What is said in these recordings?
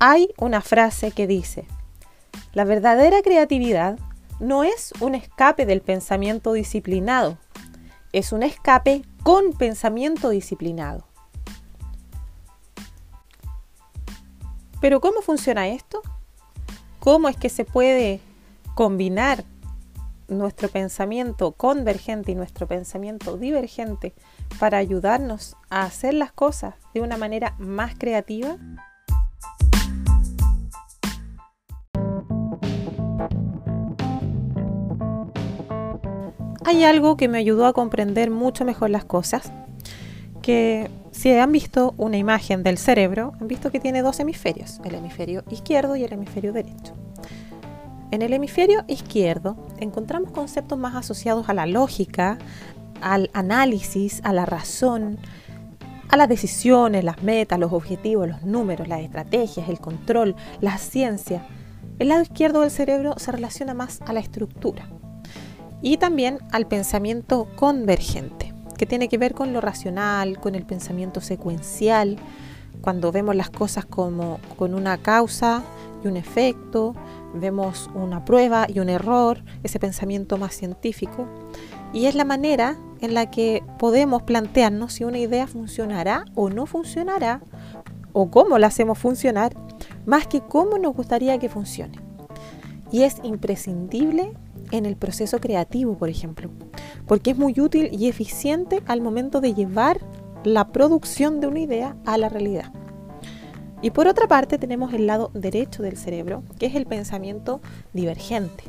Hay una frase que dice, la verdadera creatividad no es un escape del pensamiento disciplinado, es un escape con pensamiento disciplinado. Pero ¿cómo funciona esto? ¿Cómo es que se puede combinar nuestro pensamiento convergente y nuestro pensamiento divergente para ayudarnos a hacer las cosas de una manera más creativa? Hay algo que me ayudó a comprender mucho mejor las cosas, que si han visto una imagen del cerebro, han visto que tiene dos hemisferios, el hemisferio izquierdo y el hemisferio derecho. En el hemisferio izquierdo encontramos conceptos más asociados a la lógica, al análisis, a la razón, a las decisiones, las metas, los objetivos, los números, las estrategias, el control, la ciencia. El lado izquierdo del cerebro se relaciona más a la estructura y también al pensamiento convergente que tiene que ver con lo racional, con el pensamiento secuencial, cuando vemos las cosas como con una causa y un efecto, vemos una prueba y un error, ese pensamiento más científico. Y es la manera en la que podemos plantearnos si una idea funcionará o no funcionará, o cómo la hacemos funcionar, más que cómo nos gustaría que funcione. Y es imprescindible en el proceso creativo, por ejemplo, porque es muy útil y eficiente al momento de llevar la producción de una idea a la realidad. Y por otra parte tenemos el lado derecho del cerebro, que es el pensamiento divergente.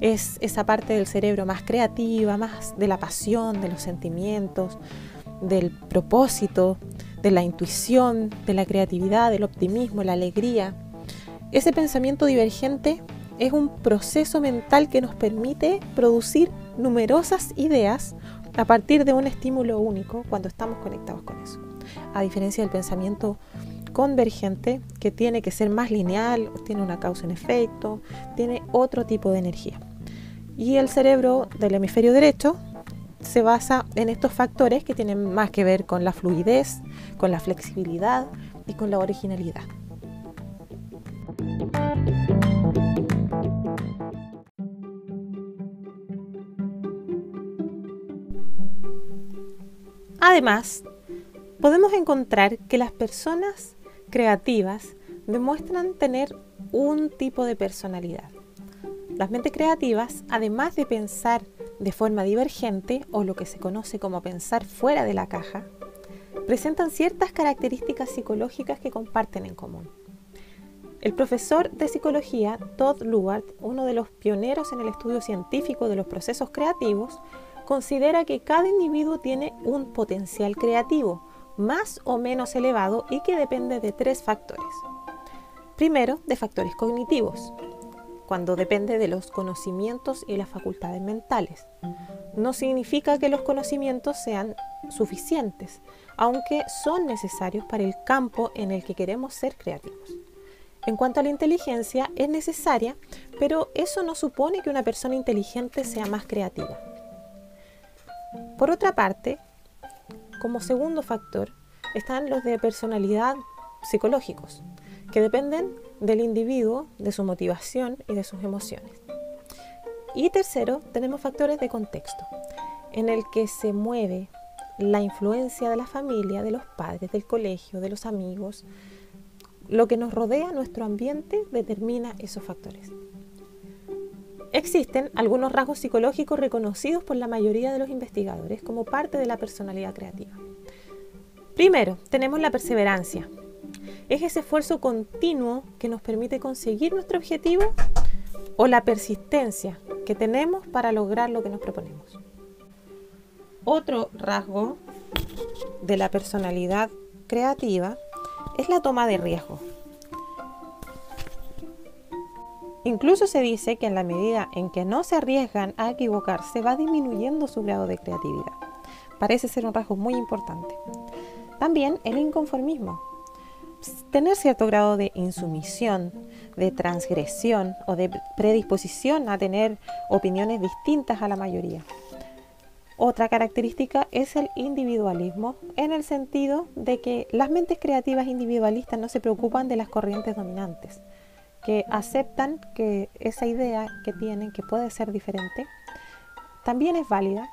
Es esa parte del cerebro más creativa, más de la pasión, de los sentimientos, del propósito, de la intuición, de la creatividad, del optimismo, la alegría. Ese pensamiento divergente es un proceso mental que nos permite producir numerosas ideas a partir de un estímulo único cuando estamos conectados con eso. A diferencia del pensamiento convergente, que tiene que ser más lineal, tiene una causa en efecto, tiene otro tipo de energía. Y el cerebro del hemisferio derecho se basa en estos factores que tienen más que ver con la fluidez, con la flexibilidad y con la originalidad. Además, podemos encontrar que las personas creativas demuestran tener un tipo de personalidad. Las mentes creativas, además de pensar de forma divergente o lo que se conoce como pensar fuera de la caja, presentan ciertas características psicológicas que comparten en común. El profesor de psicología Todd Luard, uno de los pioneros en el estudio científico de los procesos creativos, considera que cada individuo tiene un potencial creativo más o menos elevado y que depende de tres factores. Primero, de factores cognitivos, cuando depende de los conocimientos y las facultades mentales. No significa que los conocimientos sean suficientes, aunque son necesarios para el campo en el que queremos ser creativos. En cuanto a la inteligencia, es necesaria, pero eso no supone que una persona inteligente sea más creativa. Por otra parte, como segundo factor, están los de personalidad psicológicos, que dependen del individuo, de su motivación y de sus emociones. Y tercero, tenemos factores de contexto, en el que se mueve la influencia de la familia, de los padres, del colegio, de los amigos. Lo que nos rodea, nuestro ambiente, determina esos factores. Existen algunos rasgos psicológicos reconocidos por la mayoría de los investigadores como parte de la personalidad creativa. Primero, tenemos la perseverancia. Es ese esfuerzo continuo que nos permite conseguir nuestro objetivo o la persistencia que tenemos para lograr lo que nos proponemos. Otro rasgo de la personalidad creativa es la toma de riesgo. Incluso se dice que en la medida en que no se arriesgan a equivocarse va disminuyendo su grado de creatividad. Parece ser un rasgo muy importante. También el inconformismo. Tener cierto grado de insumisión, de transgresión o de predisposición a tener opiniones distintas a la mayoría. Otra característica es el individualismo, en el sentido de que las mentes creativas individualistas no se preocupan de las corrientes dominantes, que aceptan que esa idea que tienen, que puede ser diferente, también es válida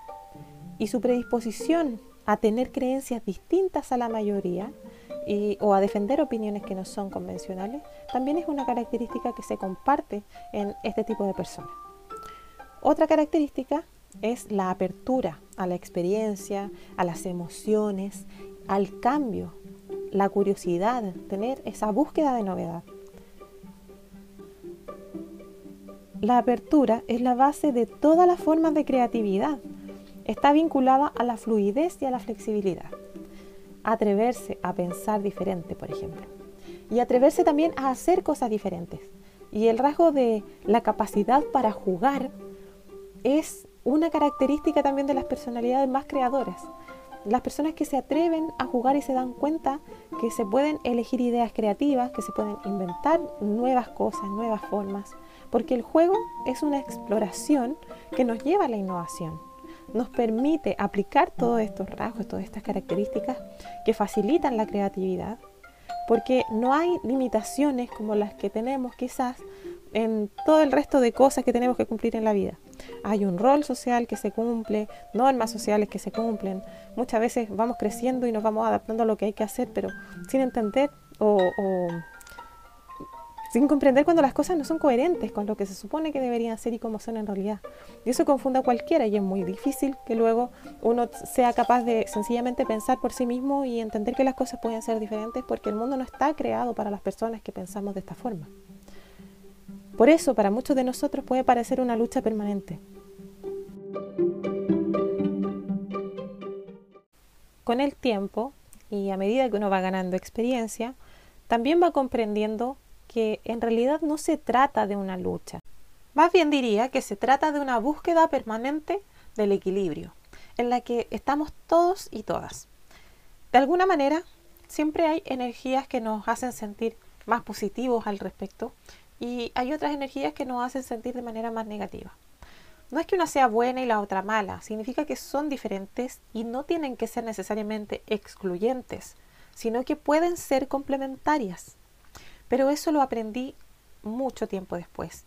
y su predisposición a tener creencias distintas a la mayoría o a defender opiniones que no son convencionales, también es una característica que se comparte en este tipo de personas. Otra característica es la apertura a la experiencia, a las emociones, al cambio, la curiosidad, tener esa búsqueda de novedad. La apertura es la base de todas las formas de creatividad. Está vinculada a la fluidez y a la flexibilidad. Atreverse a pensar diferente, por ejemplo. Y atreverse también a hacer cosas diferentes. Y el rasgo de la capacidad para jugar es una característica también de las personalidades más creadoras. Las personas que se atreven a jugar y se dan cuenta que se pueden elegir ideas creativas, que se pueden inventar nuevas cosas, nuevas formas, porque el juego es una exploración que nos lleva a la innovación. Nos permite aplicar todos estos rasgos, todas estas características que facilitan la creatividad, porque no hay limitaciones como las que tenemos quizás en todo el resto de cosas que tenemos que cumplir en la vida. Hay un rol social que se cumple, normas sociales que se cumplen. Muchas veces vamos creciendo y nos vamos adaptando a lo que hay que hacer, pero sin entender o, sin comprender cuando las cosas no son coherentes con lo que se supone que deberían ser y cómo son en realidad. Y eso confunde a cualquiera y es muy difícil que luego uno sea capaz de sencillamente pensar por sí mismo y entender que las cosas pueden ser diferentes porque el mundo no está creado para las personas que pensamos de esta forma. Por eso, para muchos de nosotros puede parecer una lucha permanente. Con el tiempo, y a medida que uno va ganando experiencia, también va comprendiendo que en realidad no se trata de una lucha. Más bien diría que se trata de una búsqueda permanente del equilibrio, en la que estamos todos y todas. De alguna manera, siempre hay energías que nos hacen sentir más positivos al respecto y hay otras energías que nos hacen sentir de manera más negativa. No es que una sea buena y la otra mala, significa que son diferentes y no tienen que ser necesariamente excluyentes, sino que pueden ser complementarias. Pero eso lo aprendí mucho tiempo después.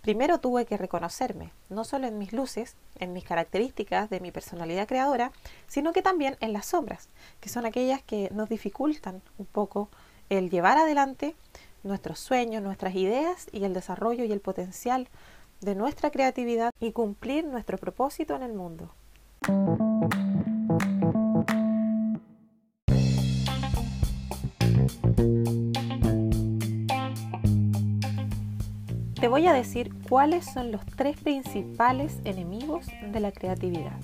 Primero tuve que reconocerme, no solo en mis luces, en mis características de mi personalidad creadora, sino que también en las sombras, que son aquellas que nos dificultan un poco el llevar adelante nuestros sueños, nuestras ideas y el desarrollo y el potencial de nuestra creatividad y cumplir nuestro propósito en el mundo. Te voy a decir cuáles son los tres principales enemigos de la creatividad.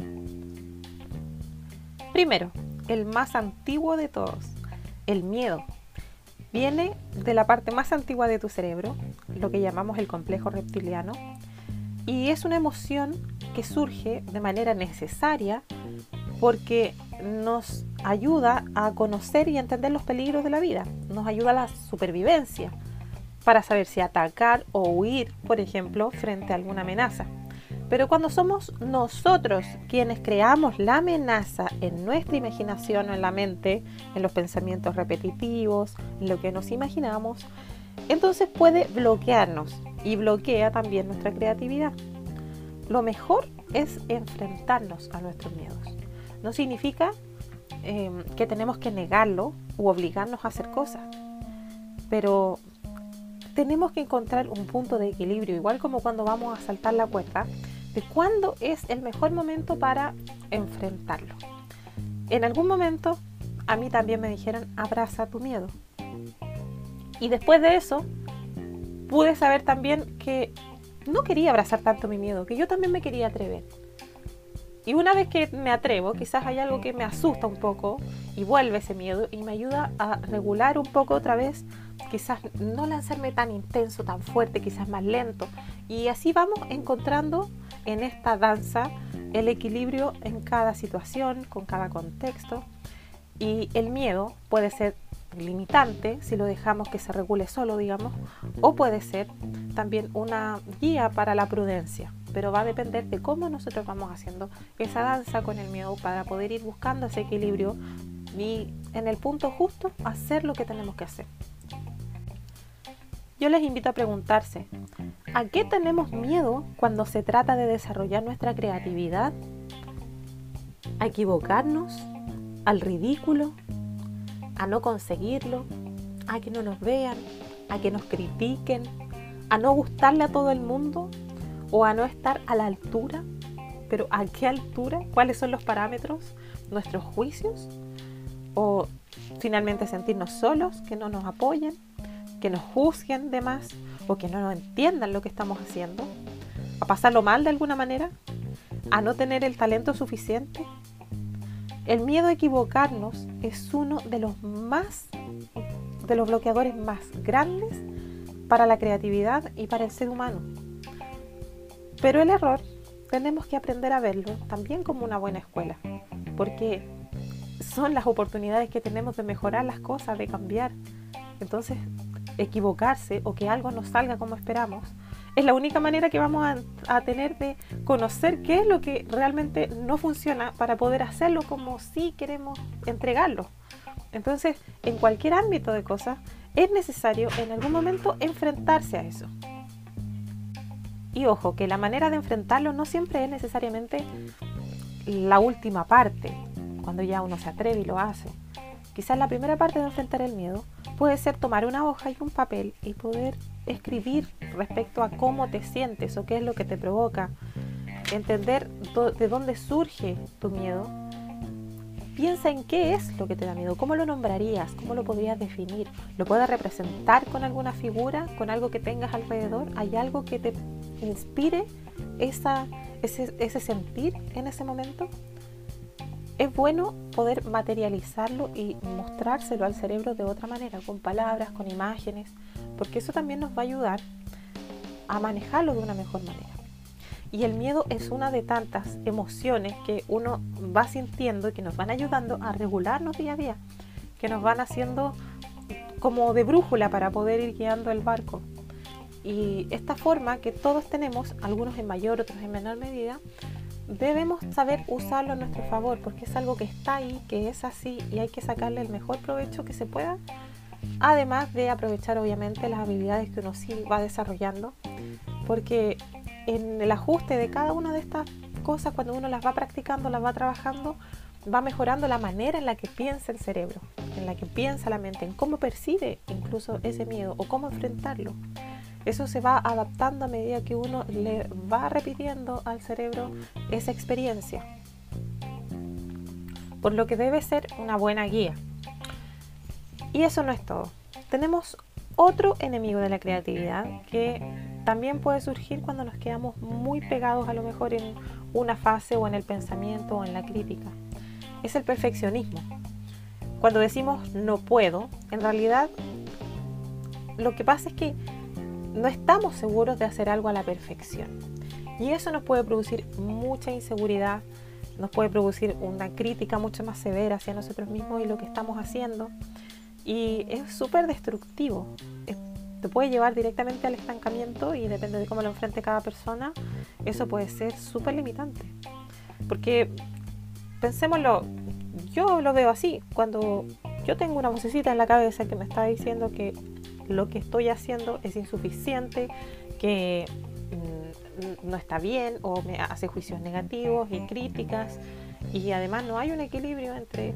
Primero, el más antiguo de todos, el miedo viene de la parte más antigua de tu cerebro, lo que llamamos el complejo reptiliano, y es una emoción que surge de manera necesaria porque nos ayuda a conocer y entender los peligros de la vida, nos ayuda a la supervivencia para saber si atacar o huir, por ejemplo, frente a alguna amenaza. Pero cuando somos nosotros quienes creamos la amenaza en nuestra imaginación o en la mente, en los pensamientos repetitivos, en lo que nos imaginamos, entonces puede bloquearnos y bloquea también nuestra creatividad. Lo mejor es enfrentarnos a nuestros miedos. No significa em, que tenemos que negarlo u obligarnos a hacer cosas, pero tenemos que encontrar un punto de equilibrio, igual como cuando vamos a saltar la cuerda de cuándo es el mejor momento para enfrentarlo. En algún momento a mí también me dijeron abraza tu miedo. Y después de eso pude saber también que no quería abrazar tanto mi miedo, que yo también me quería atrever. Y una vez que me atrevo, quizás hay algo que me asusta un poco y vuelve ese miedo y me ayuda a regular un poco otra vez, quizás no lanzarme tan intenso, tan fuerte, quizás más lento. Y así vamos encontrando en esta danza el equilibrio en cada situación, con cada contexto. Y el miedo puede ser limitante si lo dejamos que se regule solo, digamos, o puede ser también una guía para la prudencia. Pero va a depender de cómo nosotros vamos haciendo esa danza con el miedo para poder ir buscando ese equilibrio y en el punto justo hacer lo que tenemos que hacer. Yo les invito a preguntarse, ¿a qué tenemos miedo cuando se trata de desarrollar nuestra creatividad? ¿A equivocarnos? ¿Al ridículo? ¿A no conseguirlo? ¿A que no nos vean? ¿A que nos critiquen? ¿A no gustarle a todo el mundo? ¿O a no estar a la altura? ¿Pero a qué altura? ¿Cuáles son los parámetros? ¿Nuestros juicios? ¿O finalmente sentirnos solos, que no nos apoyen? que nos juzguen de más o que no nos entiendan lo que estamos haciendo, a pasarlo mal de alguna manera, a no tener el talento suficiente. El miedo a equivocarnos es uno de los más de los bloqueadores más grandes para la creatividad y para el ser humano. Pero el error tenemos que aprender a verlo también como una buena escuela, porque son las oportunidades que tenemos de mejorar las cosas, de cambiar. Entonces, equivocarse o que algo no salga como esperamos, es la única manera que vamos a, tener de conocer qué es lo que realmente no funciona para poder hacerlo como si queremos entregarlo. Entonces, en cualquier ámbito de cosas, es necesario en algún momento enfrentarse a eso. Y ojo, que la manera de enfrentarlo no siempre es necesariamente la última parte, cuando ya uno se atreve y lo hace. Quizás la primera parte de enfrentar el miedo puede ser tomar una hoja y un papel y poder escribir respecto a cómo te sientes o qué es lo que te provoca. Entender de dónde surge tu miedo. Piensa en qué es lo que te da miedo, cómo lo nombrarías, cómo lo podrías definir. ¿Lo puedes representar con alguna figura, con algo que tengas alrededor? ¿Hay algo que te inspire esa, ese, ese sentir en ese momento? es bueno poder materializarlo y mostrárselo al cerebro de otra manera, con palabras, con imágenes, porque eso también nos va a ayudar a manejarlo de una mejor manera. Y el miedo es una de tantas emociones que uno va sintiendo y que nos van ayudando a regularnos día a día, que nos van haciendo como de brújula para poder ir guiando el barco. Y esta forma que todos tenemos, algunos en mayor, otros en menor medida, debemos saber usarlo a nuestro favor porque es algo que está ahí, que es así y hay que sacarle el mejor provecho que se pueda. Además de aprovechar obviamente las habilidades que uno sí va desarrollando, porque en el ajuste de cada una de estas cosas, cuando uno las va practicando, las va trabajando, va mejorando la manera en la que piensa el cerebro, en la que piensa la mente, en cómo percibe incluso ese miedo o cómo enfrentarlo. Eso se va adaptando a medida que uno le va repitiendo al cerebro esa experiencia. Por lo que debe ser una buena guía. Y eso no es todo. Tenemos otro enemigo de la creatividad que también puede surgir cuando nos quedamos muy pegados a lo mejor en una fase o en el pensamiento o en la crítica. Es el perfeccionismo. Cuando decimos no puedo, en realidad lo que pasa es que no estamos seguros de hacer algo a la perfección. Y eso nos puede producir mucha inseguridad, nos puede producir una crítica mucho más severa hacia nosotros mismos y lo que estamos haciendo. Y es súper destructivo. te puede llevar directamente al estancamiento y depende de cómo lo enfrente cada persona, eso puede ser súper limitante. Porque pensémoslo, yo lo veo así, cuando yo tengo una vocecita en la cabeza que me está diciendo que lo que estoy haciendo es insuficiente, que mm, no está bien o me hace juicios negativos y críticas y además no hay un equilibrio entre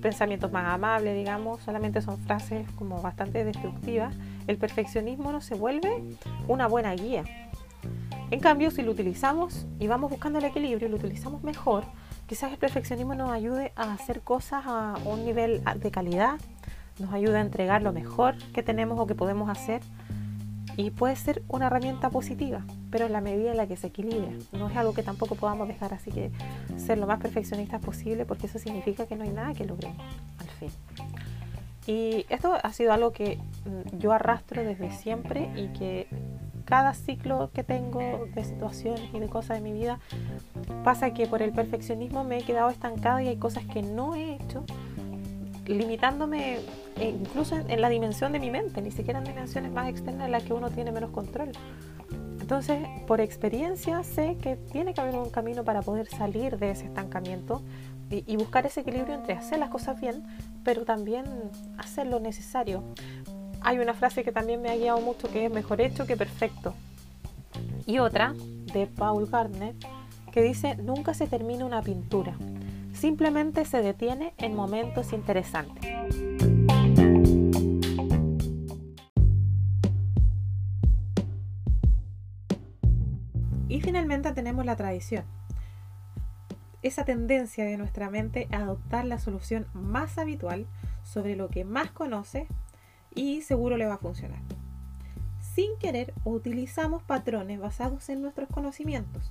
pensamientos más amables, digamos, solamente son frases como bastante destructivas, el perfeccionismo no se vuelve una buena guía. En cambio, si lo utilizamos y vamos buscando el equilibrio, lo utilizamos mejor, quizás el perfeccionismo nos ayude a hacer cosas a un nivel de calidad nos ayuda a entregar lo mejor que tenemos o que podemos hacer y puede ser una herramienta positiva, pero en la medida en la que se equilibra. No es algo que tampoco podamos dejar así que ser lo más perfeccionistas posible porque eso significa que no hay nada que logremos al fin. Y esto ha sido algo que mm, yo arrastro desde siempre y que cada ciclo que tengo de situaciones y de cosas de mi vida pasa que por el perfeccionismo me he quedado estancada y hay cosas que no he hecho limitándome e incluso en, la dimensión de mi mente, ni siquiera en dimensiones más externas en las que uno tiene menos control. Entonces, por experiencia sé que tiene que haber un camino para poder salir de ese estancamiento y, buscar ese equilibrio entre hacer las cosas bien, pero también hacer lo necesario. Hay una frase que también me ha guiado mucho que es mejor hecho que perfecto. Y otra, de Paul Gardner, que dice, nunca se termina una pintura, simplemente se detiene en momentos interesantes. Y finalmente tenemos la tradición, esa tendencia de nuestra mente a adoptar la solución más habitual sobre lo que más conoce y seguro le va a funcionar. Sin querer utilizamos patrones basados en nuestros conocimientos,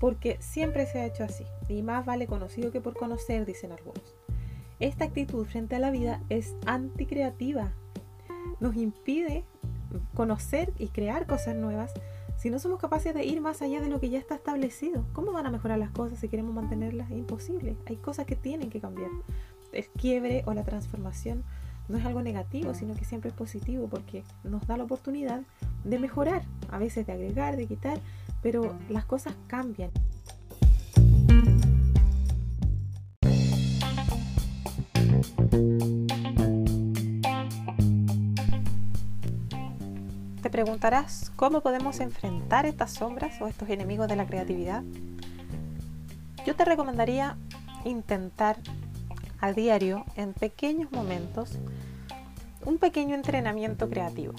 porque siempre se ha hecho así, y más vale conocido que por conocer, dicen algunos. Esta actitud frente a la vida es anticreativa, nos impide conocer y crear cosas nuevas si no somos capaces de ir más allá de lo que ya está establecido, ¿cómo van a mejorar las cosas si queremos mantenerlas? Es imposible. Hay cosas que tienen que cambiar. El quiebre o la transformación no es algo negativo, sino que siempre es positivo porque nos da la oportunidad de mejorar, a veces de agregar, de quitar, pero las cosas cambian. preguntarás cómo podemos enfrentar estas sombras o estos enemigos de la creatividad. Yo te recomendaría intentar a diario, en pequeños momentos, un pequeño entrenamiento creativo.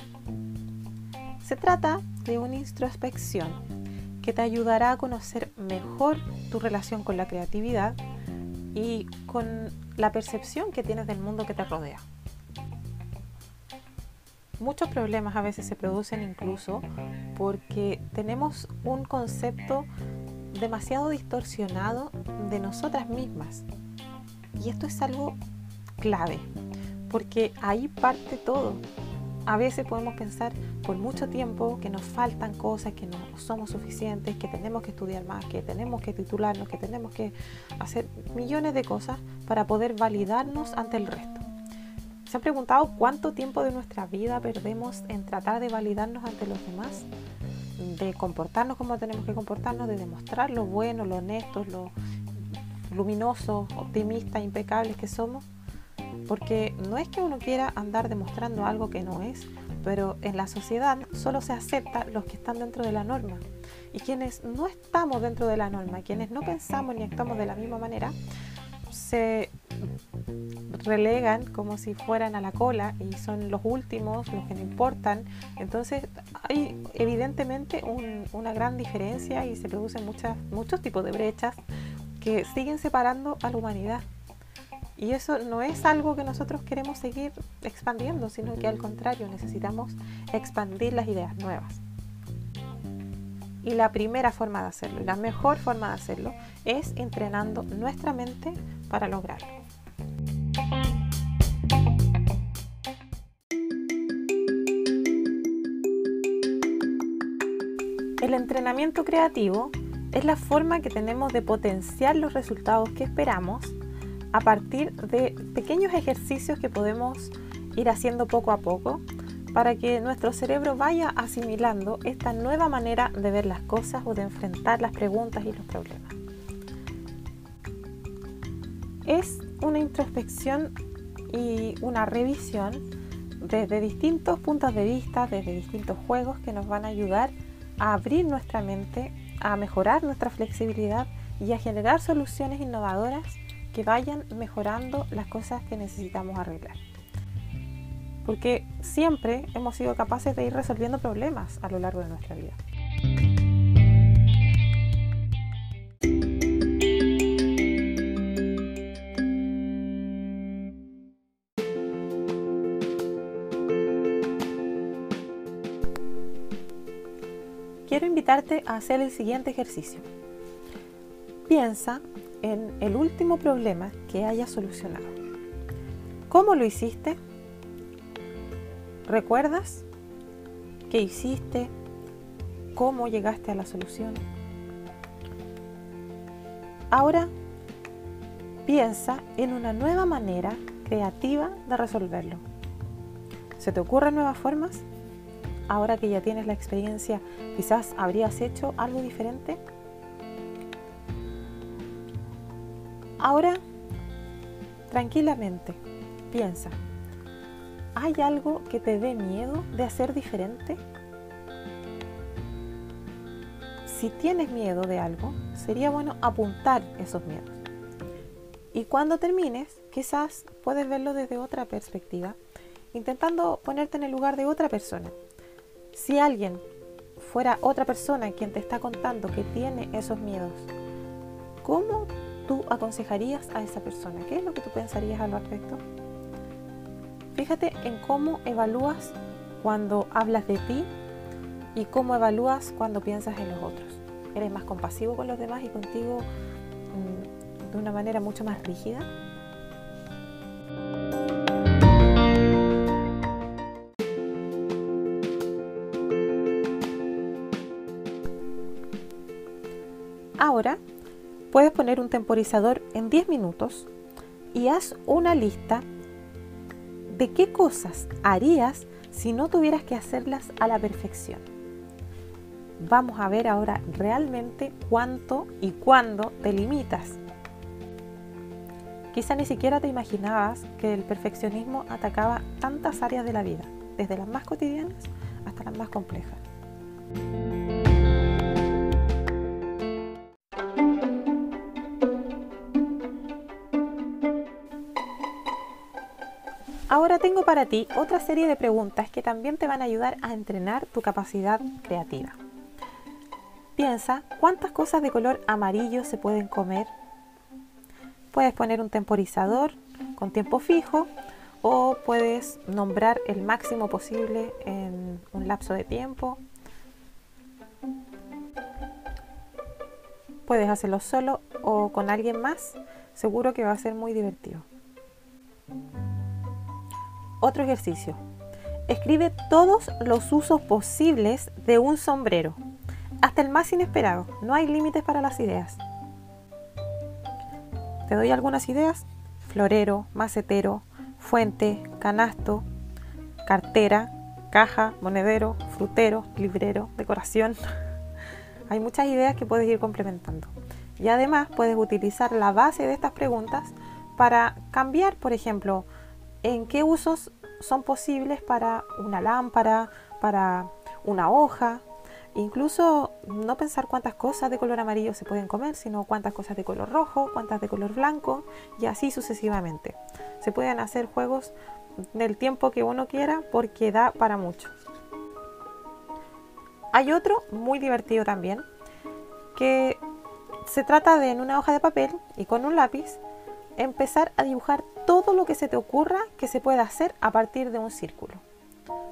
Se trata de una introspección que te ayudará a conocer mejor tu relación con la creatividad y con la percepción que tienes del mundo que te rodea. Muchos problemas a veces se producen incluso porque tenemos un concepto demasiado distorsionado de nosotras mismas. Y esto es algo clave, porque ahí parte todo. A veces podemos pensar por mucho tiempo que nos faltan cosas, que no somos suficientes, que tenemos que estudiar más, que tenemos que titularnos, que tenemos que hacer millones de cosas para poder validarnos ante el resto. ¿Se han preguntado cuánto tiempo de nuestra vida perdemos en tratar de validarnos ante los demás? De comportarnos como tenemos que comportarnos, de demostrar lo bueno, lo honesto, lo luminoso, optimista, impecables que somos. Porque no es que uno quiera andar demostrando algo que no es, pero en la sociedad solo se acepta los que están dentro de la norma. Y quienes no estamos dentro de la norma, quienes no pensamos ni actuamos de la misma manera, se relegan como si fueran a la cola y son los últimos, los que no importan. Entonces hay evidentemente una gran diferencia y se producen muchas, muchos tipos de brechas que siguen separando a la humanidad. Y eso no es algo que nosotros queremos seguir expandiendo, sino que al contrario necesitamos expandir las ideas nuevas. Y la primera forma de hacerlo, y la mejor forma de hacerlo, es entrenando nuestra mente para lograrlo. El entrenamiento creativo es la forma que tenemos de potenciar los resultados que esperamos a partir de pequeños ejercicios que podemos ir haciendo poco a poco para que nuestro cerebro vaya asimilando esta nueva manera de ver las cosas o de enfrentar las preguntas y los problemas. Es una introspección y una revisión desde distintos puntos de vista, desde distintos juegos que nos van a ayudar a abrir nuestra mente, a mejorar nuestra flexibilidad y a generar soluciones innovadoras que vayan mejorando las cosas que necesitamos arreglar. Porque siempre hemos sido capaces de ir resolviendo problemas a lo largo de nuestra vida. quiero invitarte a hacer el siguiente ejercicio. Piensa en el último problema que hayas solucionado. ¿Cómo lo hiciste? ¿Recuerdas qué hiciste? ¿Cómo llegaste a la solución? Ahora piensa en una nueva manera creativa de resolverlo. ¿Se te ocurren nuevas formas? ahora que ya tienes la experiencia, quizás habrías hecho algo diferente. Ahora, tranquilamente, piensa, ¿hay algo que te dé miedo de hacer diferente? Si tienes miedo de algo, sería bueno apuntar esos miedos. Y cuando termines, quizás puedes verlo desde otra perspectiva, intentando ponerte en el lugar de otra persona. Si alguien fuera otra persona quien te está contando que tiene esos miedos, ¿cómo tú aconsejarías a esa persona? ¿Qué es lo que tú pensarías al respecto? Fíjate en cómo evalúas cuando hablas de ti y cómo evalúas cuando piensas en los otros. ¿Eres más compasivo con los demás y contigo de una manera mucho más rígida. Poner un temporizador en 10 minutos y haz una lista de qué cosas harías si no tuvieras que hacerlas a la perfección. Vamos a ver ahora realmente cuánto y cuándo te limitas Quizá ni siquiera te imaginabas que el perfeccionismo atacaba tantas áreas de la vida, desde las más cotidianas hasta las más complejas. Para ti otra serie de preguntas que también te van a ayudar a entrenar tu capacidad creativa. Piensa cuántas cosas de color amarillo se pueden comer Puedes poner un temporizador con tiempo fijo o puedes nombrar el máximo posible en un lapso de tiempo. Puedes hacerlo solo o con alguien más. Seguro que va a ser muy divertido. Otro ejercicio. Escribe todos los usos posibles de un sombrero, hasta el más inesperado. No hay límites para las ideas. Te doy algunas ideas. Florero, macetero, fuente, canasto, cartera, caja, monedero, frutero, librero, decoración. Hay muchas ideas que puedes ir complementando. Y además puedes utilizar la base de estas preguntas para cambiar, por ejemplo, en qué usos son posibles para una lámpara, para una hoja, Incluso no pensar cuántas cosas de color amarillo se pueden comer, sino cuántas cosas de color rojo, cuántas de color blanco y así sucesivamente. Se pueden hacer juegos del tiempo que uno quiera porque da para mucho. Hay otro muy divertido también que se trata de en una hoja de papel y con un lápiz empezar a dibujar todo lo que se te ocurra que se pueda hacer a partir de un círculo.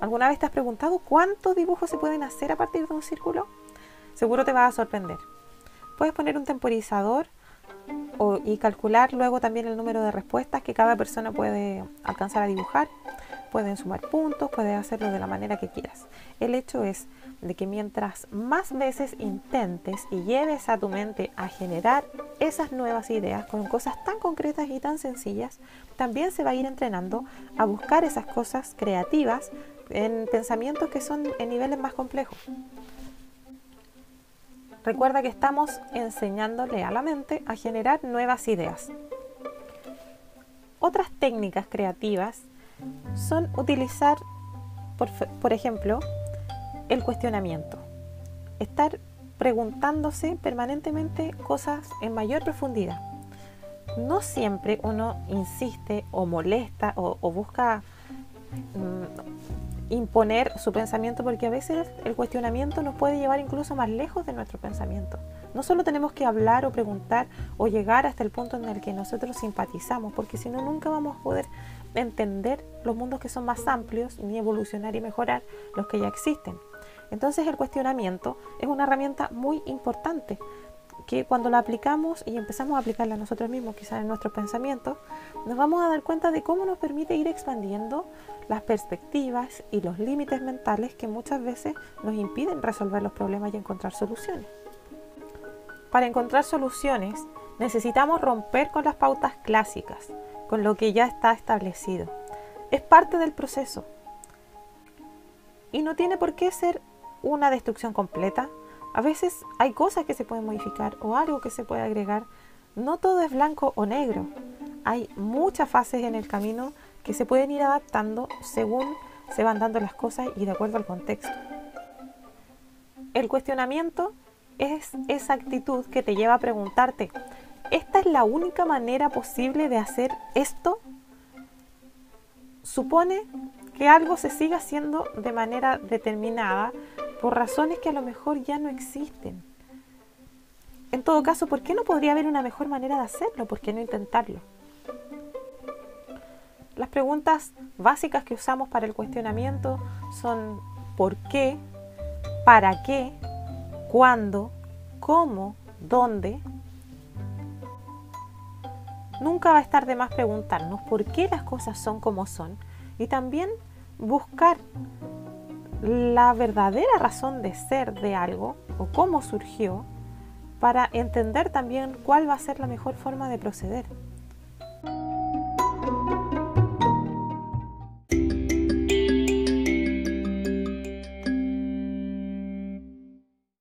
¿Alguna vez te has preguntado cuántos dibujos se pueden hacer a partir de un círculo? Seguro te va a sorprender. Puedes poner un temporizador y calcular luego también el número de respuestas que cada persona puede alcanzar a dibujar. Pueden sumar puntos, puedes hacerlo de la manera que quieras. El hecho es de que mientras más veces intentes y lleves a tu mente a generar esas nuevas ideas con cosas tan concretas y tan sencillas, también se va a ir entrenando a buscar esas cosas creativas en pensamientos que son en niveles más complejos. Recuerda que estamos enseñándole a la mente a generar nuevas ideas. Otras técnicas creativas son utilizar, por, ejemplo, el cuestionamiento. Estar preguntándose permanentemente cosas en mayor profundidad. No siempre uno insiste o molesta o, busca mm, imponer su pensamiento porque a veces el cuestionamiento nos puede llevar incluso más lejos de nuestro pensamiento. No solo tenemos que hablar o preguntar o llegar hasta el punto en el que nosotros simpatizamos, porque si no nunca vamos a poder entender los mundos que son más amplios ni evolucionar y mejorar los que ya existen. Entonces el cuestionamiento es una herramienta muy importante que cuando la aplicamos y empezamos a aplicarla nosotros mismos, quizás en nuestros pensamientos, nos vamos a dar cuenta de cómo nos permite ir expandiendo las perspectivas y los límites mentales que muchas veces nos impiden resolver los problemas y encontrar soluciones. Para encontrar soluciones necesitamos romper con las pautas clásicas, con lo que ya está establecido. Es parte del proceso, Y no tiene por qué ser una destrucción completa. A veces hay cosas que se pueden modificar o algo que se puede agregar. No todo es blanco o negro. Hay muchas fases en el camino que se pueden ir adaptando según se van dando las cosas y de acuerdo al contexto. El cuestionamiento es esa actitud que te lleva a preguntarte, ¿esta es la única manera posible de hacer esto? Supone que algo se siga haciendo de manera determinada por razones que a lo mejor ya no existen. En todo caso, ¿por qué no podría haber una mejor manera de hacerlo? ¿Por qué no intentarlo? Las preguntas básicas que usamos para el cuestionamiento son ¿por qué? ¿Para qué? ¿Cuándo? ¿Cómo? ¿Dónde? Nunca va a estar de más preguntarnos por qué las cosas son como son y también buscar la verdadera razón de ser de algo o cómo surgió para entender también cuál va a ser la mejor forma de proceder.